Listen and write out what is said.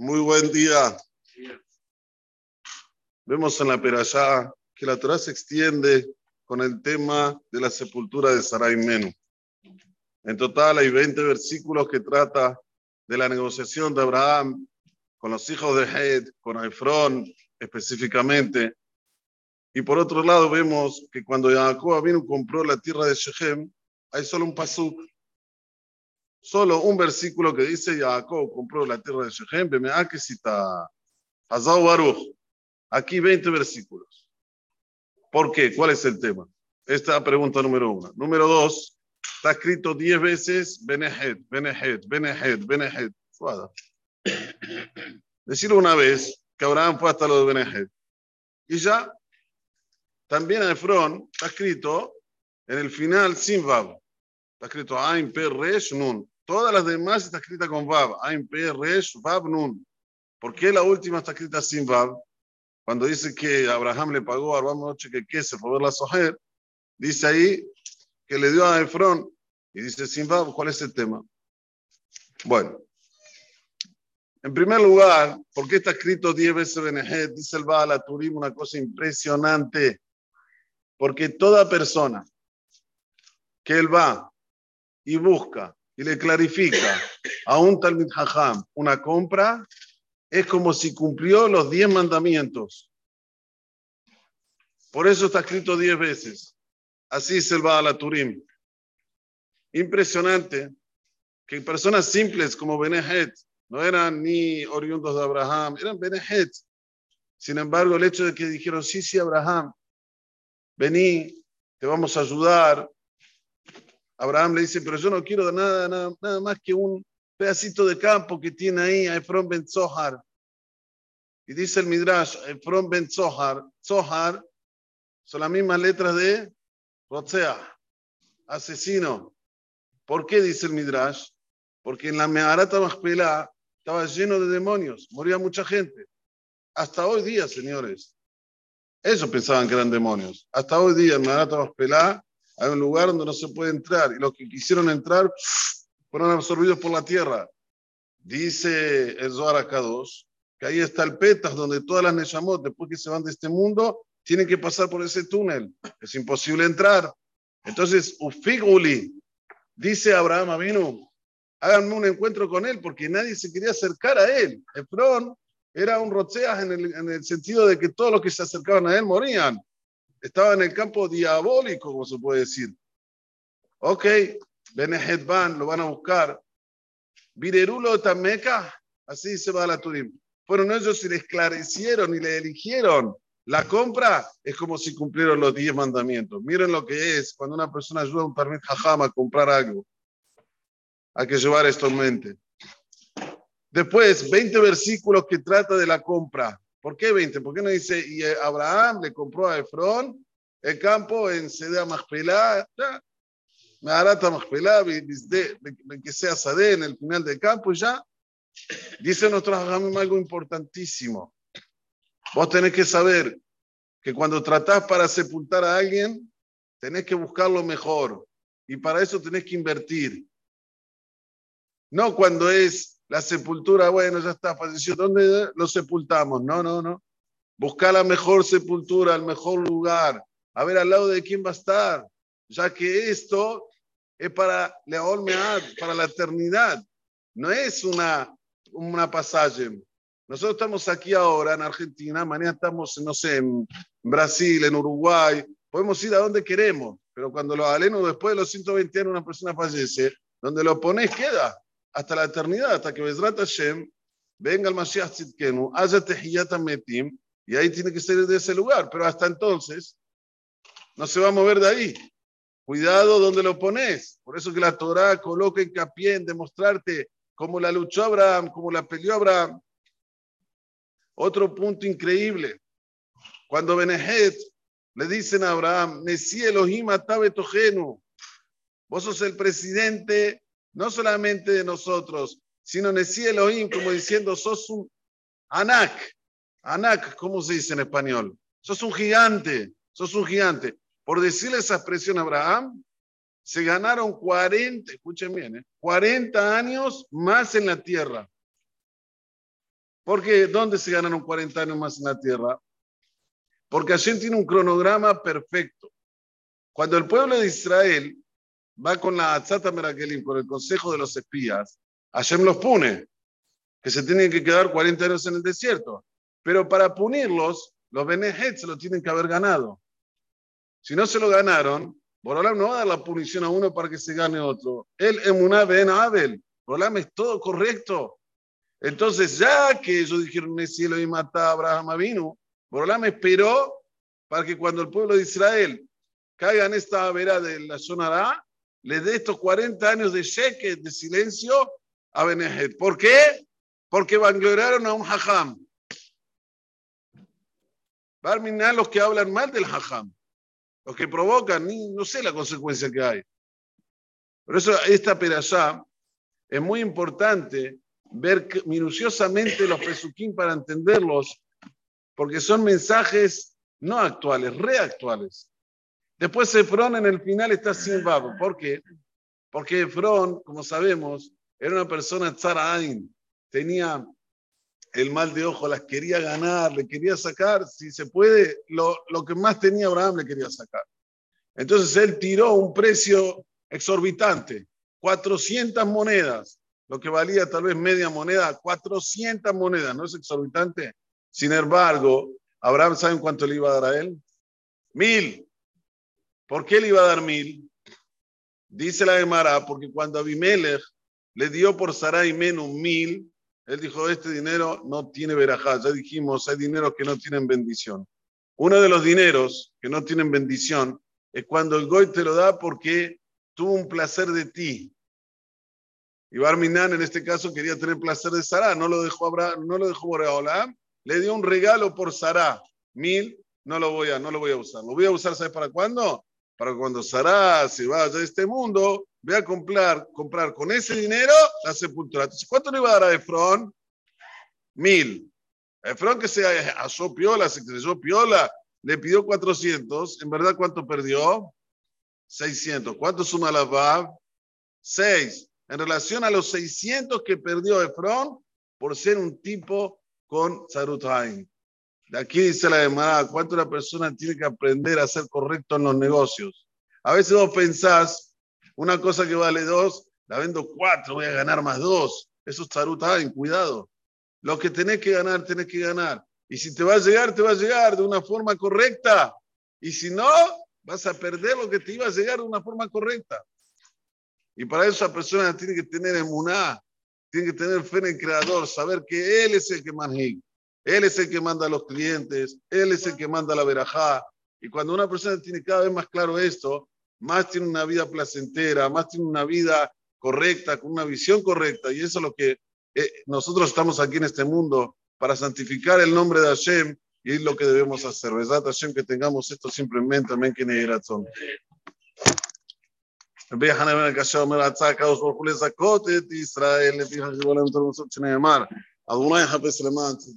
Muy buen día. Vemos en la Perashá que la Torah se extiende con el tema de la sepultura de Sarai Menú. En total hay 20 versículos que trata de la negociación de Abraham con los hijos de Hed, con Efrón específicamente. Y por otro lado vemos que cuando Jacob vino compró la tierra de Shechem, hay solo un pasuk solo un versículo que dice Jacob compró la tierra de Shechem, que cita Hazao Baruch. Aquí 20 versículos. ¿Por qué? ¿Cuál es el tema? Esta pregunta número uno. Número dos, está escrito 10 veces Benehet, Benehet, Benehet, Benehet. Decir una vez que Abraham fue hasta lo de Benehet. Y ya, también a Efrón está escrito en el final sin Vav. Está escrito Ain Pe Resh Nun. Todas las demás está escrita con Vav. Ain Pe Resh Vav Nun. ¿Por qué la última está escrita sin Vav? Cuando dice que Abraham le pagó a Abraham noche que qué se fue ver la sojer, dice ahí que le dio a Efrón y dice sin Vav, ¿cuál es el tema? Bueno, en primer lugar, ¿por qué está escrito 10 veces Benejet? Dice el Baal Turim una cosa impresionante. Porque toda persona que él va y busca y le clarifica a un Talmud Hajam una compra, es como si cumplió los diez mandamientos. Por eso está escrito diez veces. Así se va a la Turim. Impresionante que personas simples como Benehet no eran ni oriundos de Abraham, eran Benehet. Sin embargo, el hecho de que dijeron, sí, sí, Abraham, vení, te vamos a ayudar, Abraham le dice, pero yo no quiero nada, nada, más que un pedacito de campo que tiene ahí a Efron Ben Zohar. Y dice el Midrash, Efron Ben Zohar, Zohar son las mismas letras de Rotzea, asesino. ¿Por qué dice el Midrash? Porque en la Meharata Machpelah estaba lleno de demonios, moría mucha gente. Hasta hoy día, señores. Ellos pensaban que eran demonios. Hasta hoy día en Meharata Machpelah hay un lugar donde no se puede entrar y los que quisieron entrar fueron absorbidos por la tierra. Dice el Zohar Akadosh que ahí está el Petas, donde todas las Neshamot, después que se van de este mundo, tienen que pasar por ese túnel. Es imposible entrar. Entonces, Ufiguli, dice Abraham Avinu, háganme un encuentro con él, porque nadie se quería acercar a él. Efrón era un rocheas en el, en el sentido de que todos los que se acercaban a él morían estaba en el campo diabólico, como se puede decir. Ok, Benehet van, lo van a buscar. Virerulo Tameca, así se va a la Turim. Fueron ellos y le esclarecieron y le eligieron. La compra es como si cumplieron los diez mandamientos. Miren lo que es cuando una persona ayuda a un Talmud Jajam a comprar algo. Hay que llevar esto en mente. Después, 20 versículos que trata de la compra. ¿Por qué 20? ¿Por qué no dice, y eh, Abraham le compró a Efrón el campo en Sedea Machpelá, me harata Machpelá, que sea Sade en el final del campo ya? Dice nuestro algo importantísimo. Vos tenés que saber que cuando tratás para sepultar a alguien, tenés que buscar lo mejor. Y para eso tenés que invertir. No cuando es la sepultura, bueno, ya está, falleció. ¿Dónde lo sepultamos? No, no, no. Buscar la mejor sepultura, el mejor lugar. A ver al lado de quién va a estar. Ya que esto es para para la eternidad. No es una, una pasaje. Nosotros estamos aquí ahora en Argentina, mañana estamos, no sé, en Brasil, en Uruguay. Podemos ir a donde queremos, pero cuando lo aleno después de los 120 años una persona fallece, donde lo pones queda hasta la eternidad, hasta que Bezrat Hashem venga el Mashiach Tzidkenu, haya Tehiyat Metim, y ahí tiene que ser de ese lugar. Pero hasta entonces, no se va a mover de ahí. Cuidado donde lo pones. Por eso que la Torah coloca hincapié en demostrarte cómo la luchó Abraham, cómo la peleó Abraham. Otro punto increíble. Cuando Benehet le dicen a Abraham, Nesi Elohim Vos sos el presidente no solamente de nosotros, sino Nesí Elohim, como diciendo, sos un Anak. Anak, ¿cómo se dice en español? Sos un gigante, sos un gigante. Por decirle esa expresión a Abraham, se ganaron 40, escuchen bien, 40 ¿eh? años más en la tierra. ¿Por qué? ¿Dónde se ganaron 40 años más en la tierra? Porque Hashem tiene un cronograma perfecto. Cuando el pueblo de Israel va con la Atzata Merakelim, con el consejo de los espías, Hashem los pune, que se tienen que quedar 40 años en el desierto. Pero para punirlos, los Benehet se lo tienen que haber ganado. Si no se lo ganaron, Borolam no va a dar la punición a uno para que se gane otro. El Emuná Ben Abel. Borolam es todo correcto. Entonces, ya que ellos dijeron el cielo y mata a Abraham vino, Borolam esperó para que cuando el pueblo de Israel caiga en esta vera de la zona le dé estos 40 años de sheque, de silencio a Benehet. ¿Por qué? Porque vangloriaron a un hajam. Barminan los que hablan mal del hajam, los que provocan, ni, no sé la consecuencia que hay. Por eso esta perashá es muy importante ver minuciosamente los pesuquín para entenderlos, porque son mensajes no actuales, reactuales. Después Efrón en el final está sin babo. ¿Por qué? Porque Efrón, como sabemos, era una persona tzarain, tenía el mal de ojo, las quería ganar, le quería sacar, si se puede, lo, lo que más tenía Abraham le quería sacar. Entonces él tiró un precio exorbitante, 400 monedas, lo que valía tal vez media moneda, 400 monedas, ¿no es exorbitante? Sin embargo, Abraham, ¿saben cuánto le iba a dar a él? Mil. ¿Por qué le iba a dar mil? Dice la Gemara, porque cuando Abimelech le dio por Sarai menos mil, él dijo, este dinero no tiene verajá. Ya dijimos, hay dineros que no tienen bendición. Uno de los dineros que no tienen bendición es cuando el goy te lo da porque tuvo un placer de ti. Y Barminan en este caso quería tener placer de Sarah, no lo dejó Abraham, no lo dejó Boreolam, le dio un regalo por Sarah, mil, no lo voy a, no lo voy a usar. Lo voy a usar, ¿sabes para cuándo? Para cuando Sarah se vaya de este mundo, voy a comprar, comprar con ese dinero la sepultura. Entonces, ¿cuánto le iba a dar a Efrón? Mil. Efrón que se asó piola, se creyó piola, le pidió 400. ¿En verdad cuánto perdió? 600. ¿Cuánto suma la VAV? 6. En relación a los 600 que perdió Efrón por ser un tipo con Sarutaim. De aquí dice la demanda, ¿cuánto una persona tiene que aprender a ser correcto en los negocios? A veces vos pensás, una cosa que vale dos, la vendo cuatro, voy a ganar más dos. Eso es en cuidado. Lo que tenés que ganar, tenés que ganar. Y si te va a llegar, te va a llegar de una forma correcta. Y si no, vas a perder lo que te iba a llegar de una forma correcta. Y para eso la persona tiene que tener emuná, tiene que tener fe en el creador, saber que él es el que maneja. Él es el que manda a los clientes, él es el que manda la verajá. Y cuando una persona tiene cada vez más claro esto, más tiene una vida placentera, más tiene una vida correcta, con una visión correcta. Y eso es lo que eh, nosotros estamos aquí en este mundo para santificar el nombre de Hashem y es lo que debemos hacer. ¿Verdad, Hashem, que tengamos esto simplemente? Amén, que ni razón. ביחד נאמר כאשר אומר הצעה הקדוש ברוך הוא לזכות את ישראל לפי חשבון להם תורמות שנאמר Alguna vez ha pensado más,